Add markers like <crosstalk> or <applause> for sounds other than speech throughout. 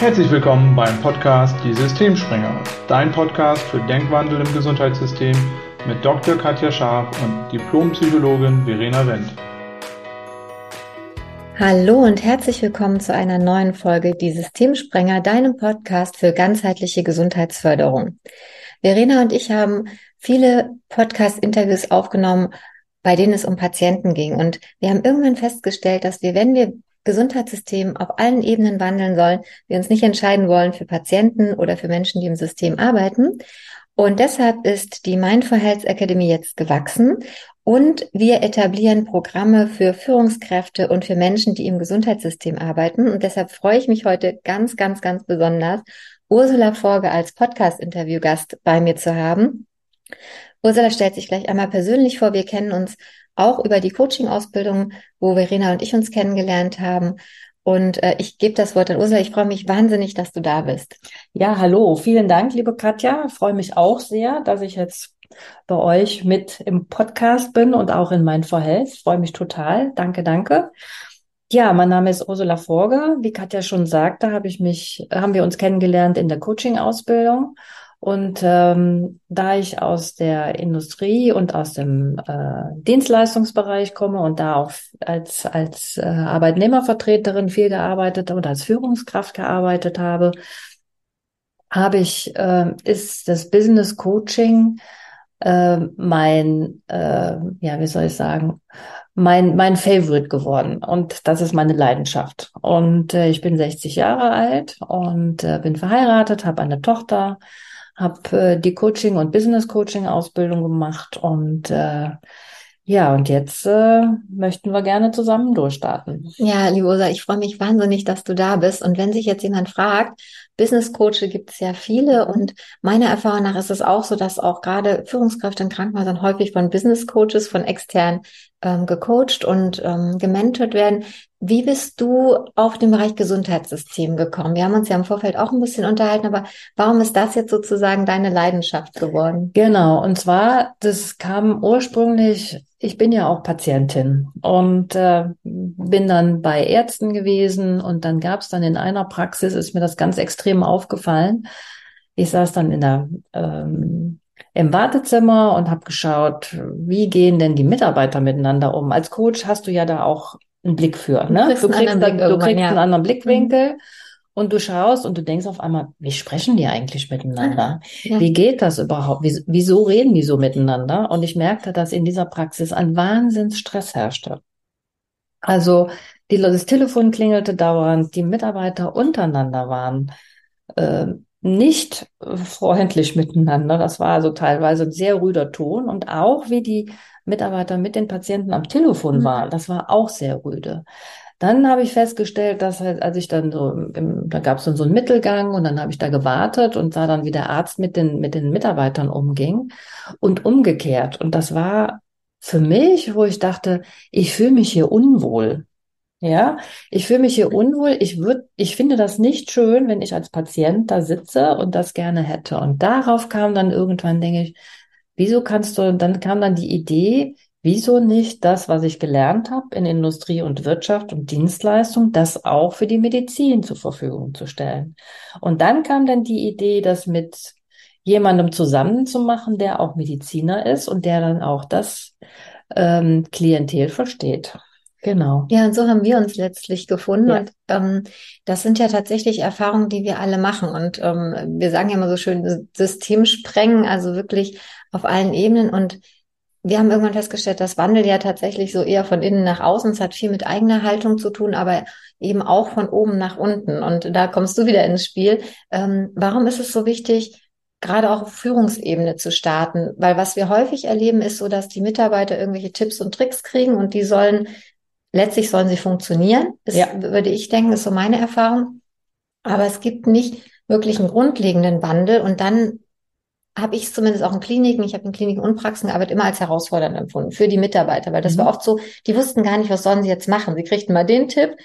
Herzlich willkommen beim Podcast Die Systemspringer, dein Podcast für Denkwandel im Gesundheitssystem mit Dr. Katja Scharf und Diplompsychologin Verena Wendt. Hallo und herzlich willkommen zu einer neuen Folge Die Systemsprenger, deinem Podcast für ganzheitliche Gesundheitsförderung. Verena und ich haben viele Podcast-Interviews aufgenommen, bei denen es um Patienten ging. Und wir haben irgendwann festgestellt, dass wir, wenn wir Gesundheitssystem auf allen Ebenen wandeln sollen, wir uns nicht entscheiden wollen für Patienten oder für Menschen, die im System arbeiten. Und deshalb ist die Mindful Health Academy jetzt gewachsen und wir etablieren Programme für Führungskräfte und für Menschen, die im Gesundheitssystem arbeiten. Und deshalb freue ich mich heute ganz, ganz, ganz besonders, Ursula Forge als Podcast-Interviewgast bei mir zu haben. Ursula stellt sich gleich einmal persönlich vor. Wir kennen uns auch über die Coaching-Ausbildung, wo Verena und ich uns kennengelernt haben. Und äh, ich gebe das Wort an Ursula. Ich freue mich wahnsinnig, dass du da bist. Ja, hallo. Vielen Dank, liebe Katja. Freue mich auch sehr, dass ich jetzt bei euch mit im Podcast bin und auch in mein Health. Freue mich total. Danke, danke. Ja, mein Name ist Ursula Forger. Wie Katja schon sagte, habe ich mich, haben wir uns kennengelernt in der Coaching-Ausbildung. Und ähm, da ich aus der Industrie und aus dem äh, Dienstleistungsbereich komme und da auch als, als äh, Arbeitnehmervertreterin viel gearbeitet und als Führungskraft gearbeitet habe, habe ich, äh, ist das Business Coaching äh, mein, äh, ja, wie soll ich sagen, mein, mein Favorite geworden. Und das ist meine Leidenschaft. Und äh, ich bin 60 Jahre alt und äh, bin verheiratet, habe eine Tochter, habe äh, die Coaching- und Business-Coaching-Ausbildung gemacht und äh, ja, und jetzt äh, möchten wir gerne zusammen durchstarten. Ja, liebe Ursula, ich freue mich wahnsinnig, dass du da bist. Und wenn sich jetzt jemand fragt, Business Coaches gibt es ja viele und meiner Erfahrung nach ist es auch so, dass auch gerade Führungskräfte in Krankenhäusern häufig von Business Coaches, von extern ähm, gecoacht und ähm, gementort werden. Wie bist du auf den Bereich Gesundheitssystem gekommen? Wir haben uns ja im Vorfeld auch ein bisschen unterhalten, aber warum ist das jetzt sozusagen deine Leidenschaft geworden? Genau, und zwar, das kam ursprünglich ich bin ja auch Patientin und äh, bin dann bei Ärzten gewesen und dann gab es dann in einer Praxis, ist mir das ganz extrem aufgefallen. Ich saß dann in der, ähm, im Wartezimmer und habe geschaut, wie gehen denn die Mitarbeiter miteinander um. Als Coach hast du ja da auch einen Blick für. Ne? Du kriegst, du kriegst, dann, du kriegst ja. einen anderen Blickwinkel. Mhm und du schaust und du denkst auf einmal, wie sprechen die eigentlich miteinander? Ja. Wie geht das überhaupt? Wie, wieso reden die so miteinander? Und ich merkte, dass in dieser Praxis ein Wahnsinnsstress herrschte. Also die, das Telefon klingelte dauernd, die Mitarbeiter untereinander waren äh, nicht freundlich miteinander. Das war also teilweise ein sehr rüder Ton und auch wie die Mitarbeiter mit den Patienten am Telefon mhm. waren, das war auch sehr rüde. Dann habe ich festgestellt, dass halt, als ich dann so, im, da gab es dann so einen Mittelgang und dann habe ich da gewartet und sah dann, wie der Arzt mit den, mit den Mitarbeitern umging und umgekehrt. Und das war für mich, wo ich dachte, ich fühle mich hier unwohl. Ja, ich fühle mich hier unwohl. Ich würde, ich finde das nicht schön, wenn ich als Patient da sitze und das gerne hätte. Und darauf kam dann irgendwann, denke ich, wieso kannst du, dann kam dann die Idee, Wieso nicht das, was ich gelernt habe in Industrie und Wirtschaft und Dienstleistung, das auch für die Medizin zur Verfügung zu stellen? Und dann kam dann die Idee, das mit jemandem zusammenzumachen, der auch Mediziner ist und der dann auch das ähm, Klientel versteht. Genau. Ja, und so haben wir uns letztlich gefunden. Ja. Und ähm, das sind ja tatsächlich Erfahrungen, die wir alle machen. Und ähm, wir sagen ja immer so schön, System sprengen, also wirklich auf allen Ebenen. Und wir haben irgendwann festgestellt, dass Wandel ja tatsächlich so eher von innen nach außen, es hat viel mit eigener Haltung zu tun, aber eben auch von oben nach unten. Und da kommst du wieder ins Spiel. Ähm, warum ist es so wichtig, gerade auch auf Führungsebene zu starten? Weil was wir häufig erleben, ist so, dass die Mitarbeiter irgendwelche Tipps und Tricks kriegen und die sollen, letztlich sollen sie funktionieren. Das ja. würde ich denken, ist so meine Erfahrung. Aber es gibt nicht wirklich einen grundlegenden Wandel und dann habe ich zumindest auch in Kliniken, ich habe in Kliniken und Praxen gearbeitet, immer als herausfordernd empfunden für die Mitarbeiter, weil das mhm. war oft so, die wussten gar nicht, was sollen sie jetzt machen. Sie kriegten mal den Tipp,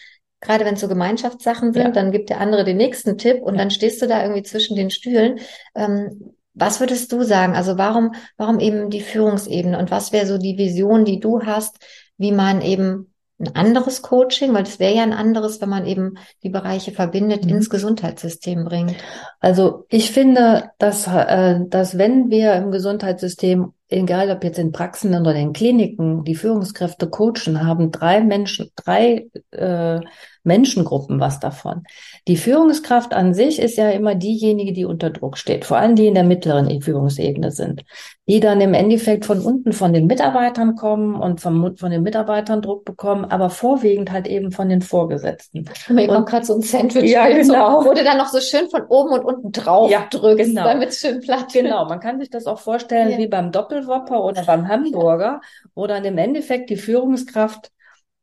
gerade wenn es so Gemeinschaftssachen sind, ja. dann gibt der andere den nächsten Tipp und ja. dann stehst du da irgendwie zwischen den Stühlen. Ähm, was würdest du sagen? Also warum, warum eben die Führungsebene und was wäre so die Vision, die du hast, wie man eben ein anderes Coaching? Weil das wäre ja ein anderes, wenn man eben die Bereiche verbindet, mhm. ins Gesundheitssystem bringt. Also ich finde, dass, äh, dass wenn wir im Gesundheitssystem, egal ob jetzt in Praxen oder in Kliniken, die Führungskräfte coachen, haben drei Menschen, drei äh, Menschengruppen was davon. Die Führungskraft an sich ist ja immer diejenige, die unter Druck steht, vor allem die in der mittleren Führungsebene sind, die dann im Endeffekt von unten von den Mitarbeitern kommen und vom, von den Mitarbeitern Druck bekommen, aber vorwiegend halt eben von den Vorgesetzten. Mir kommt gerade so ein Sandwich, ja, genau. wurde dann noch so schön von oben und unten drauf ja, drückst, genau. damit es schön platt wird. Genau, man kann sich das auch vorstellen ja. wie beim Doppelwopper oder beim Hamburger, wo dann im Endeffekt die Führungskraft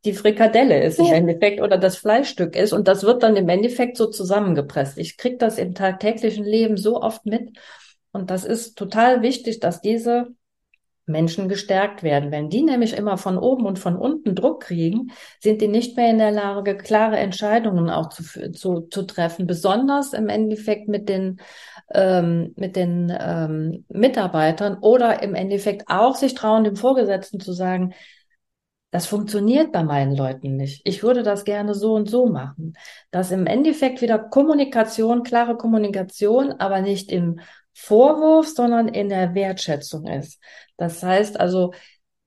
die Frikadelle ist im ja. Endeffekt oder das Fleischstück ist und das wird dann im Endeffekt so zusammengepresst. Ich kriege das im tagtäglichen Leben so oft mit und das ist total wichtig, dass diese Menschen gestärkt werden. Wenn die nämlich immer von oben und von unten Druck kriegen, sind die nicht mehr in der Lage, klare Entscheidungen auch zu, zu, zu treffen, besonders im Endeffekt mit den, ähm, mit den ähm, Mitarbeitern oder im Endeffekt auch sich trauen, dem Vorgesetzten zu sagen, das funktioniert bei meinen Leuten nicht. Ich würde das gerne so und so machen. Dass im Endeffekt wieder Kommunikation, klare Kommunikation, aber nicht im Vorwurf, sondern in der Wertschätzung ist. Das heißt also,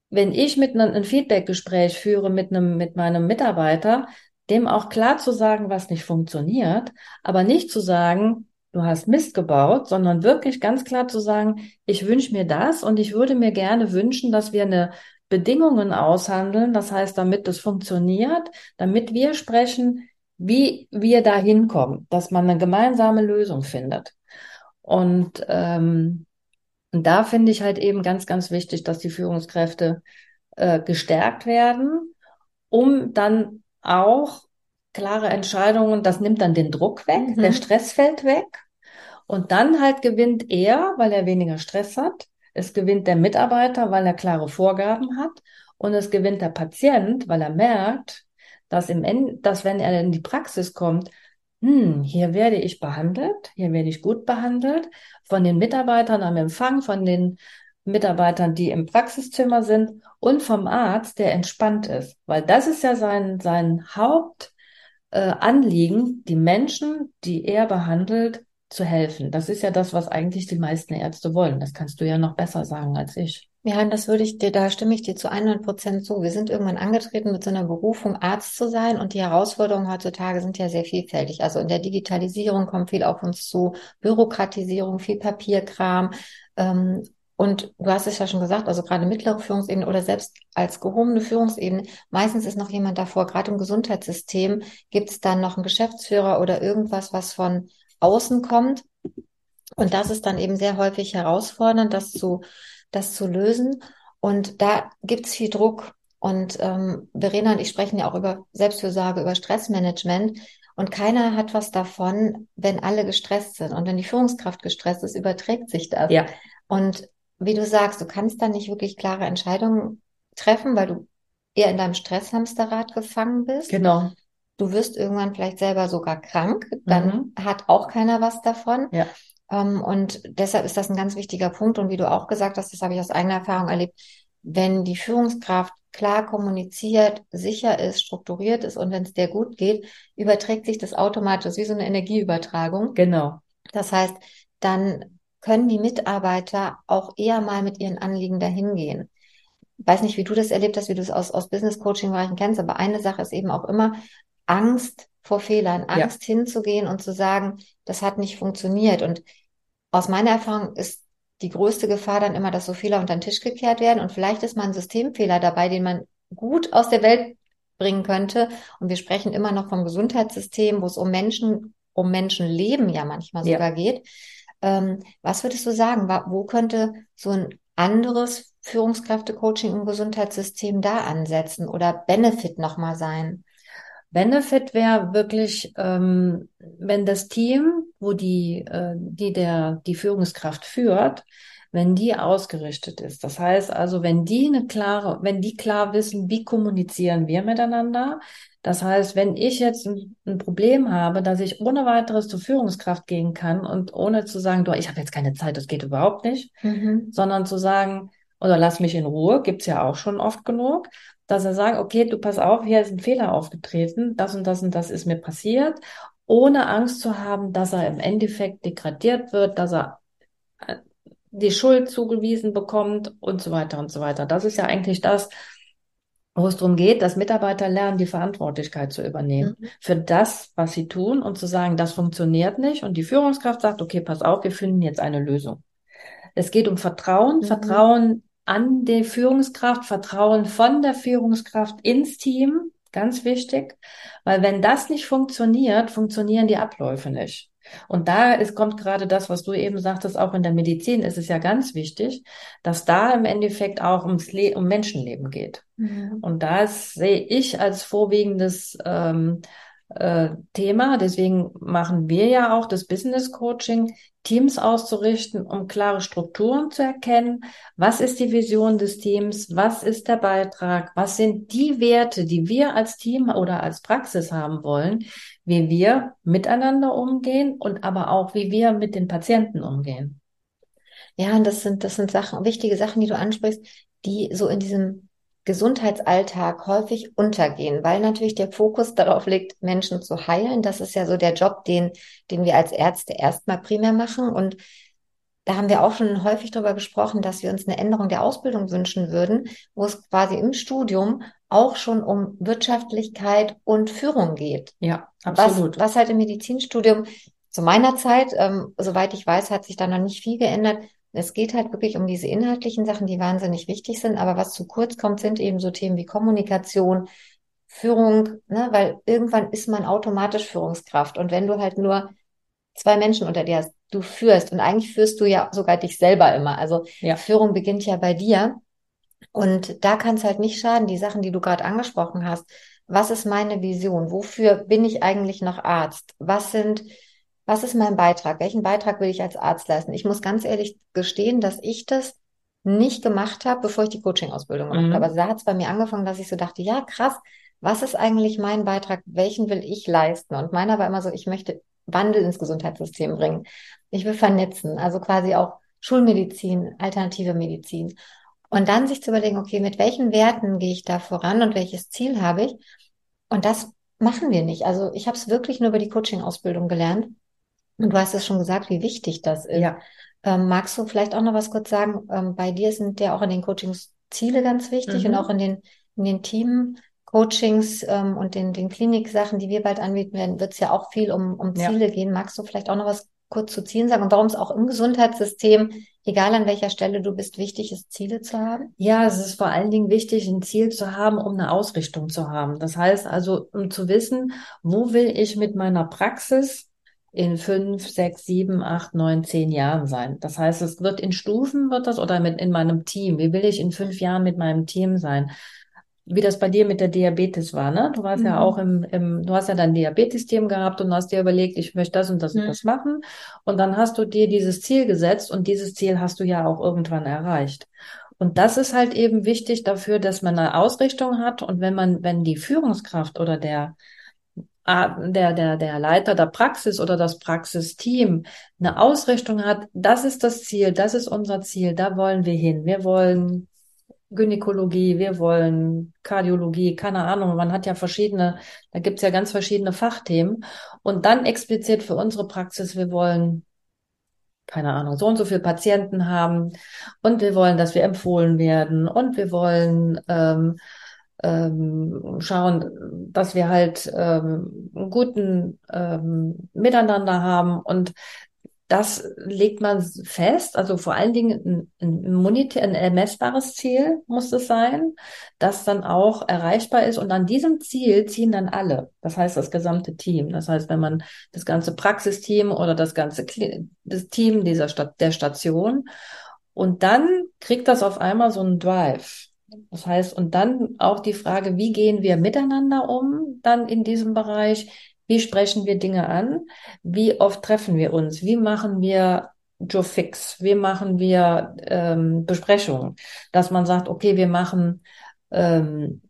wenn ich mit einem ein Feedbackgespräch führe mit einem, mit meinem Mitarbeiter, dem auch klar zu sagen, was nicht funktioniert, aber nicht zu sagen, du hast Mist gebaut, sondern wirklich ganz klar zu sagen, ich wünsche mir das und ich würde mir gerne wünschen, dass wir eine Bedingungen aushandeln, das heißt, damit es funktioniert, damit wir sprechen, wie wir da hinkommen, dass man eine gemeinsame Lösung findet. Und, ähm, und da finde ich halt eben ganz, ganz wichtig, dass die Führungskräfte äh, gestärkt werden, um dann auch klare Entscheidungen, das nimmt dann den Druck weg, mhm. der Stress fällt weg. Und dann halt gewinnt er, weil er weniger Stress hat, es gewinnt der Mitarbeiter, weil er klare Vorgaben hat. Und es gewinnt der Patient, weil er merkt, dass, im End, dass wenn er in die Praxis kommt, hm, hier werde ich behandelt, hier werde ich gut behandelt von den Mitarbeitern am Empfang, von den Mitarbeitern, die im Praxiszimmer sind und vom Arzt, der entspannt ist. Weil das ist ja sein, sein Hauptanliegen, äh, die Menschen, die er behandelt, zu helfen. Das ist ja das, was eigentlich die meisten Ärzte wollen. Das kannst du ja noch besser sagen als ich. Ja, das würde ich dir, da stimme ich dir zu 100 Prozent zu. Wir sind irgendwann angetreten mit so einer Berufung, Arzt zu sein. Und die Herausforderungen heutzutage sind ja sehr vielfältig. Also in der Digitalisierung kommt viel auf uns zu, Bürokratisierung, viel Papierkram. Ähm, und du hast es ja schon gesagt, also gerade mittlere Führungsebene oder selbst als gehobene Führungsebene, meistens ist noch jemand davor, gerade im Gesundheitssystem gibt es dann noch einen Geschäftsführer oder irgendwas, was von außen kommt. Und das ist dann eben sehr häufig herausfordernd, das zu, das zu lösen. Und da gibt es viel Druck. Und ähm, Verena und ich sprechen ja auch über Selbstfürsorge, über Stressmanagement. Und keiner hat was davon, wenn alle gestresst sind. Und wenn die Führungskraft gestresst ist, überträgt sich das. Ja. Und wie du sagst, du kannst dann nicht wirklich klare Entscheidungen treffen, weil du eher in deinem Stresshamsterrad gefangen bist. Genau. Du wirst irgendwann vielleicht selber sogar krank, dann mhm. hat auch keiner was davon. Ja. Ähm, und deshalb ist das ein ganz wichtiger Punkt. Und wie du auch gesagt hast, das habe ich aus eigener Erfahrung erlebt, wenn die Führungskraft klar kommuniziert, sicher ist, strukturiert ist und wenn es dir gut geht, überträgt sich das automatisch wie so eine Energieübertragung. Genau. Das heißt, dann können die Mitarbeiter auch eher mal mit ihren Anliegen dahin gehen. Ich weiß nicht, wie du das erlebt hast, wie du es aus, aus Business Coaching Bereichen kennst, aber eine Sache ist eben auch immer, Angst vor Fehlern, Angst ja. hinzugehen und zu sagen, das hat nicht funktioniert. Und aus meiner Erfahrung ist die größte Gefahr dann immer, dass so Fehler unter den Tisch gekehrt werden. Und vielleicht ist mal ein Systemfehler dabei, den man gut aus der Welt bringen könnte. Und wir sprechen immer noch vom Gesundheitssystem, wo es um Menschen, um Menschenleben ja manchmal sogar ja. geht. Ähm, was würdest du sagen? Wo könnte so ein anderes Führungskräfte-Coaching im Gesundheitssystem da ansetzen oder Benefit nochmal sein? Benefit wäre wirklich, ähm, wenn das Team, wo die, äh, die der, die Führungskraft führt, wenn die ausgerichtet ist. Das heißt also, wenn die eine klare, wenn die klar wissen, wie kommunizieren wir miteinander. Das heißt, wenn ich jetzt ein, ein Problem habe, dass ich ohne weiteres zur Führungskraft gehen kann und ohne zu sagen, du, ich habe jetzt keine Zeit, das geht überhaupt nicht, mhm. sondern zu sagen, oder lass mich in Ruhe, gibt's ja auch schon oft genug, dass er sagt, okay, du pass auf, hier ist ein Fehler aufgetreten, das und das und das ist mir passiert, ohne Angst zu haben, dass er im Endeffekt degradiert wird, dass er äh, die Schuld zugewiesen bekommt und so weiter und so weiter. Das ist ja eigentlich das, wo es darum geht, dass Mitarbeiter lernen, die Verantwortlichkeit zu übernehmen mhm. für das, was sie tun und zu sagen, das funktioniert nicht. Und die Führungskraft sagt, okay, pass auf, wir finden jetzt eine Lösung. Es geht um Vertrauen, mhm. Vertrauen an die Führungskraft, Vertrauen von der Führungskraft ins Team, ganz wichtig, weil wenn das nicht funktioniert, funktionieren die Abläufe nicht. Und da ist, kommt gerade das, was du eben sagtest, auch in der Medizin ist es ja ganz wichtig, dass da im Endeffekt auch ums Le um Menschenleben geht. Mhm. Und das sehe ich als vorwiegendes ähm, äh, Thema. Deswegen machen wir ja auch das Business Coaching, Teams auszurichten, um klare Strukturen zu erkennen. Was ist die Vision des Teams? Was ist der Beitrag? Was sind die Werte, die wir als Team oder als Praxis haben wollen? Wie wir miteinander umgehen und aber auch, wie wir mit den Patienten umgehen. Ja, und das sind, das sind Sachen, wichtige Sachen, die du ansprichst, die so in diesem Gesundheitsalltag häufig untergehen, weil natürlich der Fokus <laughs> darauf liegt, Menschen zu heilen. Das ist ja so der Job, den, den wir als Ärzte erstmal primär machen. Und da haben wir auch schon häufig darüber gesprochen, dass wir uns eine Änderung der Ausbildung wünschen würden, wo es quasi im Studium auch schon um Wirtschaftlichkeit und Führung geht. Ja, absolut. Was, was halt im Medizinstudium zu meiner Zeit, ähm, soweit ich weiß, hat sich da noch nicht viel geändert, es geht halt wirklich um diese inhaltlichen Sachen, die wahnsinnig wichtig sind. Aber was zu kurz kommt, sind eben so Themen wie Kommunikation, Führung, ne? weil irgendwann ist man automatisch Führungskraft. Und wenn du halt nur zwei Menschen unter dir hast, du führst und eigentlich führst du ja sogar dich selber immer. Also ja. Führung beginnt ja bei dir. Und da kann es halt nicht schaden, die Sachen, die du gerade angesprochen hast. Was ist meine Vision? Wofür bin ich eigentlich noch Arzt? Was sind was ist mein Beitrag? Welchen Beitrag will ich als Arzt leisten? Ich muss ganz ehrlich gestehen, dass ich das nicht gemacht habe, bevor ich die Coaching-Ausbildung gemacht mhm. habe. Also da hat es bei mir angefangen, dass ich so dachte, ja, krass, was ist eigentlich mein Beitrag? Welchen will ich leisten? Und meiner war immer so, ich möchte Wandel ins Gesundheitssystem bringen. Ich will vernetzen, also quasi auch Schulmedizin, alternative Medizin. Und dann sich zu überlegen, okay, mit welchen Werten gehe ich da voran und welches Ziel habe ich? Und das machen wir nicht. Also ich habe es wirklich nur über die Coaching-Ausbildung gelernt. Und du hast es schon gesagt, wie wichtig das ist. Ja. Ähm, magst du vielleicht auch noch was kurz sagen? Ähm, bei dir sind ja auch in den Coachings Ziele ganz wichtig mhm. und auch in den, in den Team Coachings ähm, und den, den Kliniksachen, die wir bald anbieten werden, wird es ja auch viel um, um Ziele ja. gehen. Magst du vielleicht auch noch was kurz zu Zielen sagen und warum es auch im Gesundheitssystem, egal an welcher Stelle du bist, wichtig ist, Ziele zu haben? Ja, es ist vor allen Dingen wichtig, ein Ziel zu haben, um eine Ausrichtung zu haben. Das heißt also, um zu wissen, wo will ich mit meiner Praxis in fünf, sechs, sieben, acht, neun, zehn Jahren sein. Das heißt, es wird in Stufen wird das oder mit in meinem Team. Wie will ich in fünf Jahren mit meinem Team sein? Wie das bei dir mit der Diabetes war, ne? Du warst mhm. ja auch im, im, du hast ja dein Diabetes-Team gehabt und hast dir überlegt, ich möchte das und das mhm. und das machen. Und dann hast du dir dieses Ziel gesetzt und dieses Ziel hast du ja auch irgendwann erreicht. Und das ist halt eben wichtig dafür, dass man eine Ausrichtung hat und wenn man, wenn die Führungskraft oder der der, der, der Leiter der Praxis oder das Praxisteam eine Ausrichtung hat, das ist das Ziel, das ist unser Ziel, da wollen wir hin. Wir wollen Gynäkologie, wir wollen Kardiologie, keine Ahnung, man hat ja verschiedene, da gibt's ja ganz verschiedene Fachthemen. Und dann explizit für unsere Praxis, wir wollen, keine Ahnung, so und so viele Patienten haben und wir wollen, dass wir empfohlen werden und wir wollen ähm, ähm, schauen, dass wir halt ähm, einen guten ähm, Miteinander haben und das legt man fest, also vor allen Dingen ein, ein, ein ermessbares Ziel muss es sein, das dann auch erreichbar ist. Und an diesem Ziel ziehen dann alle, das heißt das gesamte Team. Das heißt, wenn man das ganze Praxisteam oder das ganze das Team dieser Stadt, der Station und dann kriegt das auf einmal so einen Drive. Das heißt, und dann auch die Frage, wie gehen wir miteinander um dann in diesem Bereich? Wie sprechen wir Dinge an? Wie oft treffen wir uns? Wie machen wir Joe Fix? Wie machen wir ähm, Besprechungen? Dass man sagt, okay, wir machen ähm,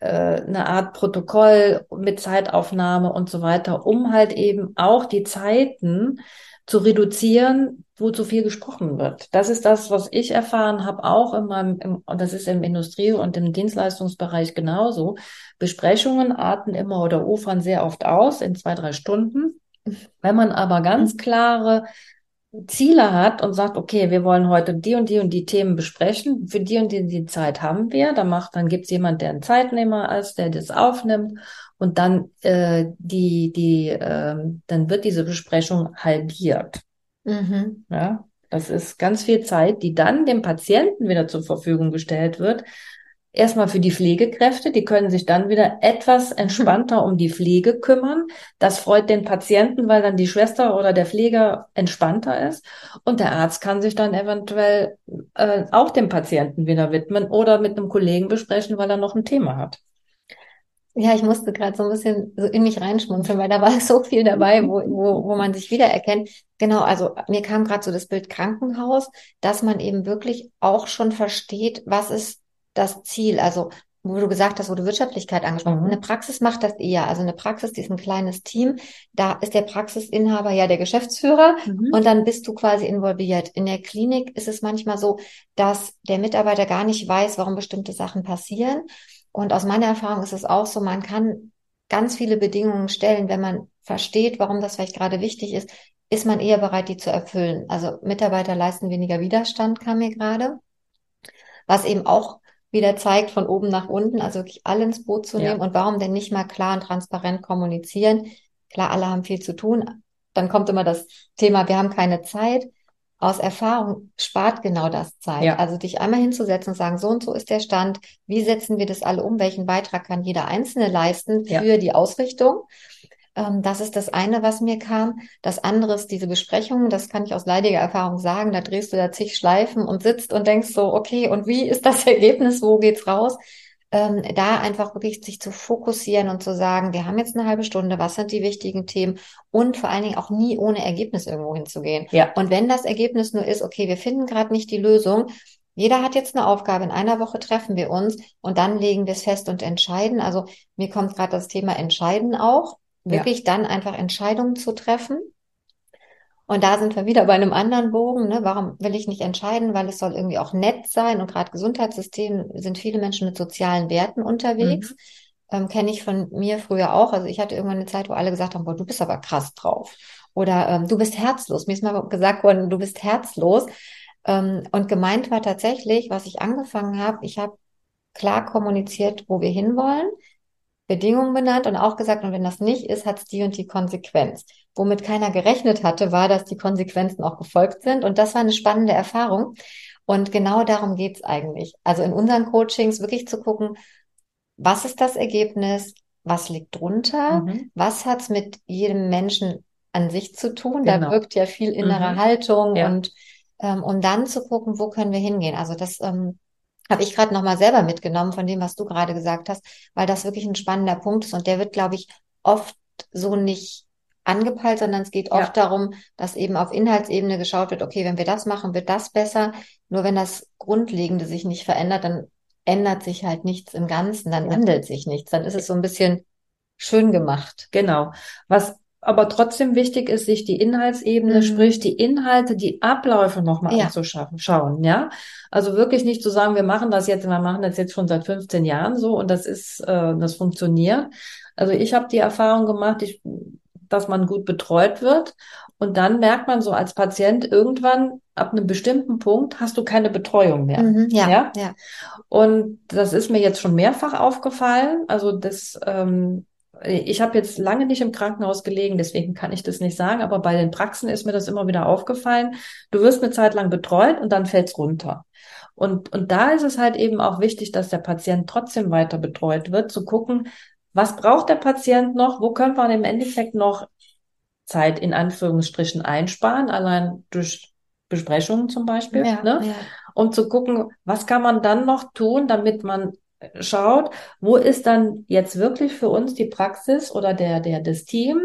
äh, eine Art Protokoll mit Zeitaufnahme und so weiter, um halt eben auch die Zeiten zu reduzieren, wo zu viel gesprochen wird. Das ist das, was ich erfahren habe, auch in meinem, im, und das ist im Industrie- und im Dienstleistungsbereich genauso. Besprechungen arten immer oder ufern sehr oft aus in zwei, drei Stunden. Wenn man aber ganz klare Ziele hat und sagt, okay, wir wollen heute die und die und die Themen besprechen, für die und die, die Zeit haben wir, dann macht, dann gibt's jemand, der ein Zeitnehmer ist, der das aufnimmt und dann äh, die, die, äh, dann wird diese Besprechung halbiert. Mhm. Ja, das ist ganz viel Zeit, die dann dem Patienten wieder zur Verfügung gestellt wird, erstmal für die Pflegekräfte, die können sich dann wieder etwas entspannter um die Pflege kümmern. Das freut den Patienten, weil dann die Schwester oder der Pfleger entspannter ist. Und der Arzt kann sich dann eventuell äh, auch dem Patienten wieder widmen oder mit einem Kollegen besprechen, weil er noch ein Thema hat. Ja, ich musste gerade so ein bisschen so in mich reinschmunzeln, weil da war <laughs> so viel dabei, wo, wo, wo man sich wiedererkennt. Genau, also mir kam gerade so das Bild Krankenhaus, dass man eben wirklich auch schon versteht, was ist das Ziel. Also, wo du gesagt hast, wo du Wirtschaftlichkeit angesprochen hast. Mhm. Eine Praxis macht das eher. Also eine Praxis, die ist ein kleines Team. Da ist der Praxisinhaber ja der Geschäftsführer mhm. und dann bist du quasi involviert. In der Klinik ist es manchmal so, dass der Mitarbeiter gar nicht weiß, warum bestimmte Sachen passieren. Und aus meiner Erfahrung ist es auch so, man kann ganz viele Bedingungen stellen, wenn man versteht, warum das vielleicht gerade wichtig ist, ist man eher bereit, die zu erfüllen. Also Mitarbeiter leisten weniger Widerstand, kam mir gerade. Was eben auch wieder zeigt, von oben nach unten, also wirklich alle ins Boot zu nehmen. Ja. Und warum denn nicht mal klar und transparent kommunizieren? Klar, alle haben viel zu tun. Dann kommt immer das Thema, wir haben keine Zeit. Aus Erfahrung spart genau das Zeit. Ja. Also dich einmal hinzusetzen und sagen, so und so ist der Stand. Wie setzen wir das alle um? Welchen Beitrag kann jeder Einzelne leisten für ja. die Ausrichtung? Ähm, das ist das eine, was mir kam. Das andere ist diese Besprechung. Das kann ich aus leidiger Erfahrung sagen. Da drehst du da zig Schleifen und sitzt und denkst so, okay, und wie ist das <laughs> Ergebnis? Wo geht's raus? Ähm, da einfach wirklich sich zu fokussieren und zu sagen, wir haben jetzt eine halbe Stunde, was sind die wichtigen Themen und vor allen Dingen auch nie ohne Ergebnis irgendwo hinzugehen. Ja. Und wenn das Ergebnis nur ist, okay, wir finden gerade nicht die Lösung, jeder hat jetzt eine Aufgabe. In einer Woche treffen wir uns und dann legen wir es fest und entscheiden. Also mir kommt gerade das Thema Entscheiden auch wirklich ja. dann einfach Entscheidungen zu treffen. Und da sind wir wieder bei einem anderen Bogen. Ne? Warum will ich nicht entscheiden? Weil es soll irgendwie auch nett sein. Und gerade Gesundheitssystem sind viele Menschen mit sozialen Werten unterwegs. Mhm. Ähm, Kenne ich von mir früher auch. Also ich hatte irgendwann eine Zeit, wo alle gesagt haben, boah, du bist aber krass drauf. Oder ähm, du bist herzlos. Mir ist mal gesagt worden, du bist herzlos. Ähm, und gemeint war tatsächlich, was ich angefangen habe, ich habe klar kommuniziert, wo wir hinwollen. Bedingungen benannt und auch gesagt, und wenn das nicht ist, hat es die und die Konsequenz. Womit keiner gerechnet hatte, war, dass die Konsequenzen auch gefolgt sind. Und das war eine spannende Erfahrung. Und genau darum geht's eigentlich. Also in unseren Coachings wirklich zu gucken, was ist das Ergebnis? Was liegt drunter? Mhm. Was hat's mit jedem Menschen an sich zu tun? Genau. Da wirkt ja viel innere mhm. Haltung ja. und ähm, um dann zu gucken, wo können wir hingehen. Also das ähm, habe ich gerade nochmal selber mitgenommen von dem, was du gerade gesagt hast, weil das wirklich ein spannender Punkt ist und der wird, glaube ich, oft so nicht angepeilt, sondern es geht oft ja. darum, dass eben auf Inhaltsebene geschaut wird, okay, wenn wir das machen, wird das besser. Nur wenn das Grundlegende sich nicht verändert, dann ändert sich halt nichts im Ganzen, dann ja. ändert sich nichts. Dann ist es so ein bisschen schön gemacht. Genau. Was aber trotzdem wichtig ist, sich die Inhaltsebene, mhm. sprich die Inhalte, die Abläufe nochmal ja. anzuschauen, schauen, ja. Also wirklich nicht zu sagen, wir machen das jetzt, wir machen das jetzt schon seit 15 Jahren so und das ist, äh, das funktioniert. Also ich habe die Erfahrung gemacht, ich, dass man gut betreut wird und dann merkt man so als Patient irgendwann ab einem bestimmten Punkt hast du keine Betreuung mehr. Mhm, ja, ja, ja. Und das ist mir jetzt schon mehrfach aufgefallen. Also das ähm, ich habe jetzt lange nicht im Krankenhaus gelegen, deswegen kann ich das nicht sagen, aber bei den Praxen ist mir das immer wieder aufgefallen. Du wirst eine Zeit lang betreut und dann fällt's runter. Und, und da ist es halt eben auch wichtig, dass der Patient trotzdem weiter betreut wird, zu gucken, was braucht der Patient noch, wo können wir im Endeffekt noch Zeit in Anführungsstrichen einsparen, allein durch Besprechungen zum Beispiel, ja, ne? Ja. um zu gucken, was kann man dann noch tun, damit man schaut, wo ist dann jetzt wirklich für uns die Praxis oder der, der, das Team,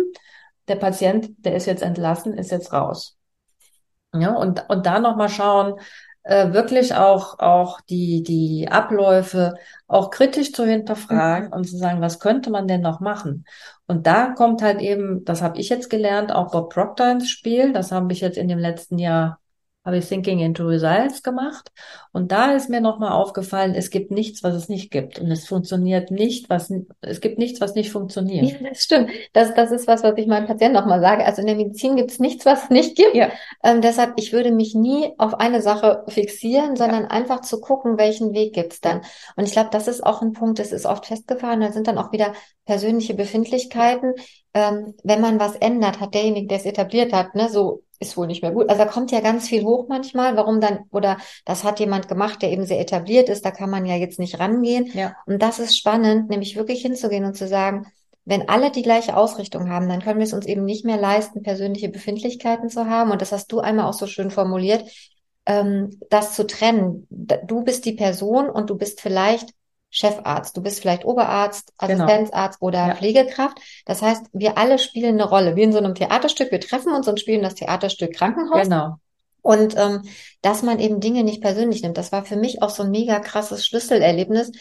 der Patient, der ist jetzt entlassen, ist jetzt raus. Ja, und, und da nochmal schauen, äh, wirklich auch, auch die, die Abläufe auch kritisch zu hinterfragen mhm. und zu sagen, was könnte man denn noch machen? Und da kommt halt eben, das habe ich jetzt gelernt, auch Bob Proctor ins Spiel. Das habe ich jetzt in dem letzten Jahr habe ich Thinking into Results gemacht. Und da ist mir nochmal aufgefallen, es gibt nichts, was es nicht gibt. Und es funktioniert nicht, was, es gibt nichts, was nicht funktioniert. Ja, das stimmt. Das, das ist was, was ich meinen Patienten nochmal sage. Also in der Medizin gibt es nichts, was es nicht gibt. Ja. Ähm, deshalb, ich würde mich nie auf eine Sache fixieren, sondern ja. einfach zu gucken, welchen Weg gibt's dann. Und ich glaube, das ist auch ein Punkt, das ist oft festgefahren. Da sind dann auch wieder persönliche Befindlichkeiten. Ähm, wenn man was ändert, hat derjenige, der es etabliert hat, ne, so ist wohl nicht mehr gut. Also da kommt ja ganz viel hoch manchmal, warum dann, oder das hat jemand gemacht, der eben sehr etabliert ist, da kann man ja jetzt nicht rangehen. Ja. Und das ist spannend, nämlich wirklich hinzugehen und zu sagen, wenn alle die gleiche Ausrichtung haben, dann können wir es uns eben nicht mehr leisten, persönliche Befindlichkeiten zu haben. Und das hast du einmal auch so schön formuliert, ähm, das zu trennen. Du bist die Person und du bist vielleicht Chefarzt, du bist vielleicht Oberarzt, genau. Assistenzarzt genau. oder ja. Pflegekraft. Das heißt, wir alle spielen eine Rolle, wie in so einem Theaterstück. Wir treffen uns und spielen das Theaterstück Krankenhaus. Genau. Und ähm, dass man eben Dinge nicht persönlich nimmt, das war für mich auch so ein mega krasses Schlüsselerlebnis.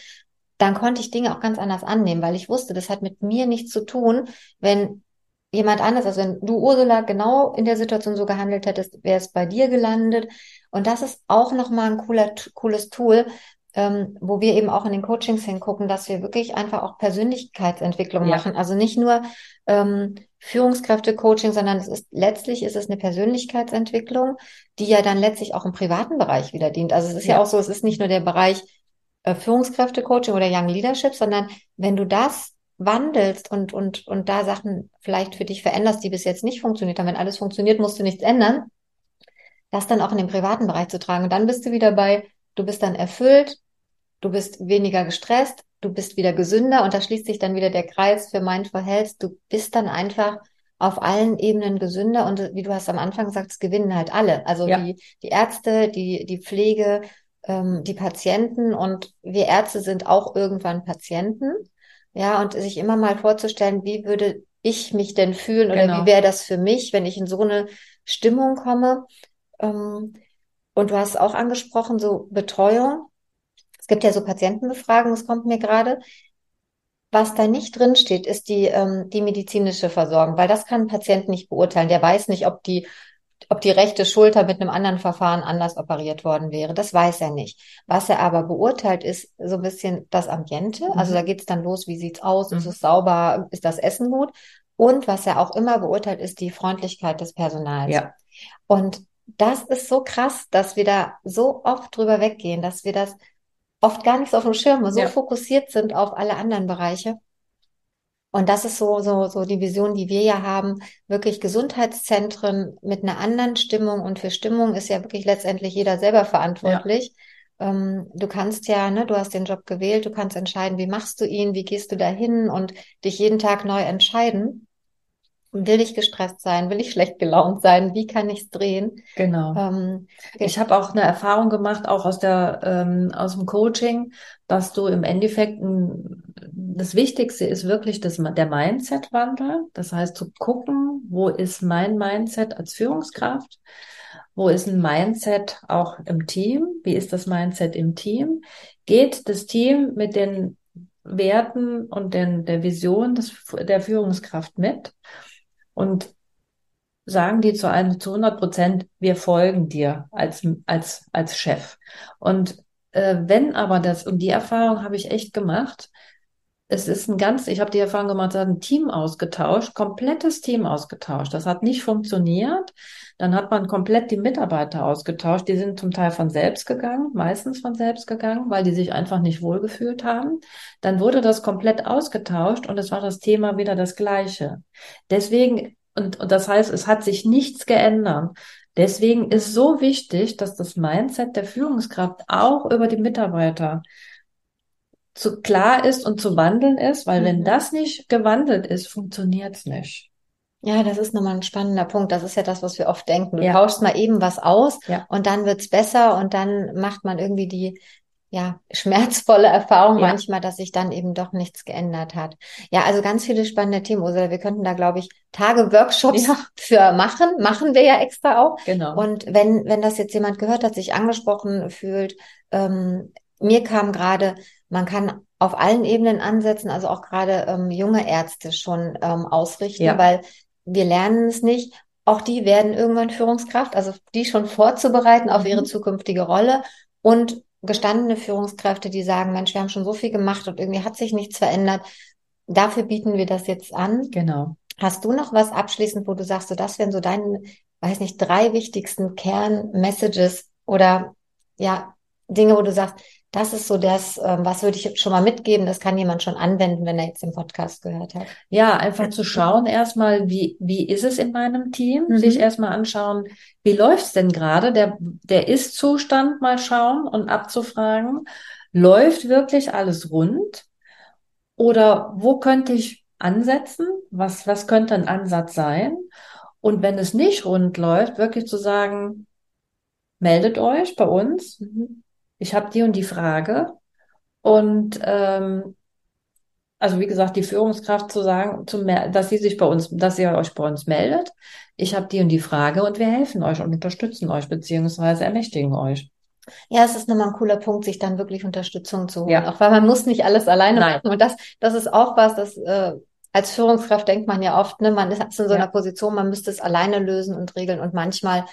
Dann konnte ich Dinge auch ganz anders annehmen, weil ich wusste, das hat mit mir nichts zu tun, wenn jemand anders, also wenn du Ursula genau in der Situation so gehandelt hättest, wäre es bei dir gelandet. Und das ist auch nochmal ein cooler, cooles Tool, ähm, wo wir eben auch in den Coachings hingucken, dass wir wirklich einfach auch Persönlichkeitsentwicklung ja. machen. Also nicht nur ähm, Führungskräfte-Coaching, sondern es ist letztlich ist es eine Persönlichkeitsentwicklung, die ja dann letztlich auch im privaten Bereich wieder dient. Also es ist ja, ja auch so, es ist nicht nur der Bereich äh, Führungskräfte-Coaching oder Young Leadership, sondern wenn du das wandelst und, und, und da Sachen vielleicht für dich veränderst, die bis jetzt nicht funktioniert haben. Wenn alles funktioniert, musst du nichts ändern. Das dann auch in den privaten Bereich zu tragen. Und dann bist du wieder bei, du bist dann erfüllt, du bist weniger gestresst, du bist wieder gesünder und da schließt sich dann wieder der Kreis für Mindful Health. Du bist dann einfach auf allen Ebenen gesünder und wie du hast am Anfang gesagt, es gewinnen halt alle. Also ja. die, die Ärzte, die, die Pflege, ähm, die Patienten und wir Ärzte sind auch irgendwann Patienten. Ja, und sich immer mal vorzustellen, wie würde ich mich denn fühlen oder genau. wie wäre das für mich, wenn ich in so eine Stimmung komme. Ähm, und du hast auch angesprochen, so Betreuung. Es gibt ja so Patientenbefragungen, das kommt mir gerade. Was da nicht drin steht, ist die, ähm, die medizinische Versorgung, weil das kann ein Patient nicht beurteilen. Der weiß nicht, ob die, ob die rechte Schulter mit einem anderen Verfahren anders operiert worden wäre. Das weiß er nicht. Was er aber beurteilt, ist so ein bisschen das Ambiente. Mhm. Also da geht's dann los, wie sieht's aus, mhm. ist es sauber, ist das Essen gut? Und was er auch immer beurteilt, ist die Freundlichkeit des Personals. Ja. Und das ist so krass, dass wir da so oft drüber weggehen, dass wir das oft gar nicht so auf dem Schirm, so ja. fokussiert sind auf alle anderen Bereiche. Und das ist so, so, so die Vision, die wir ja haben, wirklich Gesundheitszentren mit einer anderen Stimmung. Und für Stimmung ist ja wirklich letztendlich jeder selber verantwortlich. Ja. Ähm, du kannst ja, ne, du hast den Job gewählt, du kannst entscheiden, wie machst du ihn, wie gehst du dahin und dich jeden Tag neu entscheiden. Will ich gestresst sein? Will ich schlecht gelaunt sein? Wie kann ich es drehen? Genau. Ähm, ich habe auch eine Erfahrung gemacht, auch aus der ähm, aus dem Coaching, dass du im Endeffekt das Wichtigste ist wirklich das, der Mindset-Wandel. Das heißt, zu gucken, wo ist mein Mindset als Führungskraft? Wo ist ein Mindset auch im Team? Wie ist das Mindset im Team? Geht das Team mit den Werten und den, der Vision des, der Führungskraft mit? Und sagen die zu einem zu 100 Prozent, wir folgen dir als, als, als Chef. Und äh, wenn aber das, und die Erfahrung habe ich echt gemacht, es ist ein ganz, ich habe die Erfahrung gemacht, es hat ein Team ausgetauscht, komplettes Team ausgetauscht. Das hat nicht funktioniert. Dann hat man komplett die Mitarbeiter ausgetauscht. Die sind zum Teil von selbst gegangen, meistens von selbst gegangen, weil die sich einfach nicht wohlgefühlt haben. Dann wurde das komplett ausgetauscht und es war das Thema wieder das gleiche. Deswegen, und, und das heißt, es hat sich nichts geändert. Deswegen ist so wichtig, dass das Mindset der Führungskraft auch über die Mitarbeiter zu klar ist und zu wandeln ist, weil mhm. wenn das nicht gewandelt ist, funktioniert's nicht. Ja, das ist nochmal ein spannender Punkt. Das ist ja das, was wir oft denken. Du ja. tauschst mal eben was aus ja. und dann wird's besser und dann macht man irgendwie die ja, schmerzvolle Erfahrung ja. manchmal, dass sich dann eben doch nichts geändert hat. Ja, also ganz viele spannende Themen, Ursula. Wir könnten da, glaube ich, Tage Workshops ja. <laughs> für machen. Machen wir ja extra auch. Genau. Und wenn, wenn das jetzt jemand gehört hat, sich angesprochen fühlt, ähm, mir kam gerade, man kann auf allen Ebenen ansetzen, also auch gerade ähm, junge Ärzte schon ähm, ausrichten, ja. weil wir lernen es nicht. auch die werden irgendwann Führungskraft, also die schon vorzubereiten auf ihre mhm. zukünftige Rolle und gestandene Führungskräfte, die sagen, Mensch, wir haben schon so viel gemacht und irgendwie hat sich nichts verändert. Dafür bieten wir das jetzt an. Genau. Hast du noch was abschließend, wo du sagst, so das wären so deine, weiß nicht, drei wichtigsten Kern-Messages oder ja, Dinge, wo du sagst, das ist so das, ähm, was würde ich schon mal mitgeben, das kann jemand schon anwenden, wenn er jetzt den Podcast gehört hat. Ja, einfach zu schauen erstmal, wie, wie ist es in meinem Team, mhm. sich erstmal anschauen, wie läuft's denn gerade, der, der Ist-Zustand mal schauen und abzufragen, läuft wirklich alles rund? Oder wo könnte ich ansetzen? Was, was könnte ein Ansatz sein? Und wenn es nicht rund läuft, wirklich zu sagen, meldet euch bei uns. Mhm ich habe die und die Frage. Und ähm, also wie gesagt, die Führungskraft zu sagen, zu dass sie sich bei uns, dass ihr euch bei uns meldet. Ich habe die und die Frage und wir helfen euch und unterstützen euch beziehungsweise ermächtigen euch. Ja, es ist nochmal ein cooler Punkt, sich dann wirklich Unterstützung zu holen. Ja. Auch weil man muss nicht alles alleine Nein. machen. Und das, das ist auch was, das äh, als Führungskraft denkt man ja oft, ne, man ist in so einer ja. Position, man müsste es alleine lösen und regeln. Und manchmal,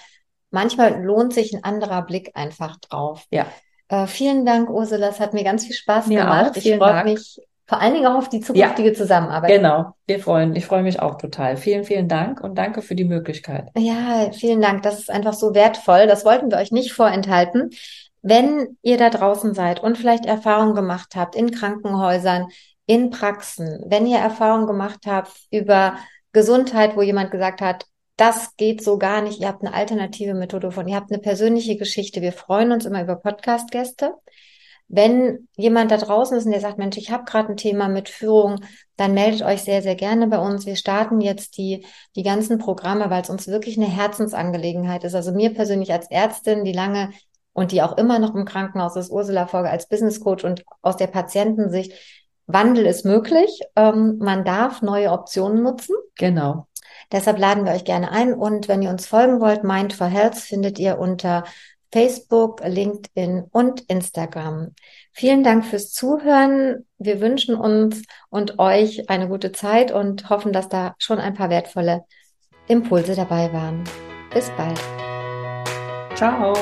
manchmal lohnt sich ein anderer Blick einfach drauf. Ja. Äh, vielen Dank, Ursula. Es hat mir ganz viel Spaß mir gemacht. Auch, ich freue mich vor allen Dingen auch auf die zukünftige ja, Zusammenarbeit. Genau, wir freuen, ich freue mich auch total. Vielen, vielen Dank und danke für die Möglichkeit. Ja, vielen Dank. Das ist einfach so wertvoll. Das wollten wir euch nicht vorenthalten. Wenn ihr da draußen seid und vielleicht Erfahrungen gemacht habt in Krankenhäusern, in Praxen, wenn ihr Erfahrungen gemacht habt über Gesundheit, wo jemand gesagt hat, das geht so gar nicht. Ihr habt eine alternative Methode von, ihr habt eine persönliche Geschichte. Wir freuen uns immer über Podcast-Gäste. Wenn jemand da draußen ist und der sagt, Mensch, ich habe gerade ein Thema mit Führung, dann meldet euch sehr, sehr gerne bei uns. Wir starten jetzt die, die ganzen Programme, weil es uns wirklich eine Herzensangelegenheit ist. Also mir persönlich als Ärztin, die lange und die auch immer noch im Krankenhaus ist, Ursula Folge als Business Coach und aus der Patientensicht, Wandel ist möglich. Ähm, man darf neue Optionen nutzen. Genau. Deshalb laden wir euch gerne ein. Und wenn ihr uns folgen wollt, Mind for Health findet ihr unter Facebook, LinkedIn und Instagram. Vielen Dank fürs Zuhören. Wir wünschen uns und euch eine gute Zeit und hoffen, dass da schon ein paar wertvolle Impulse dabei waren. Bis bald. Ciao.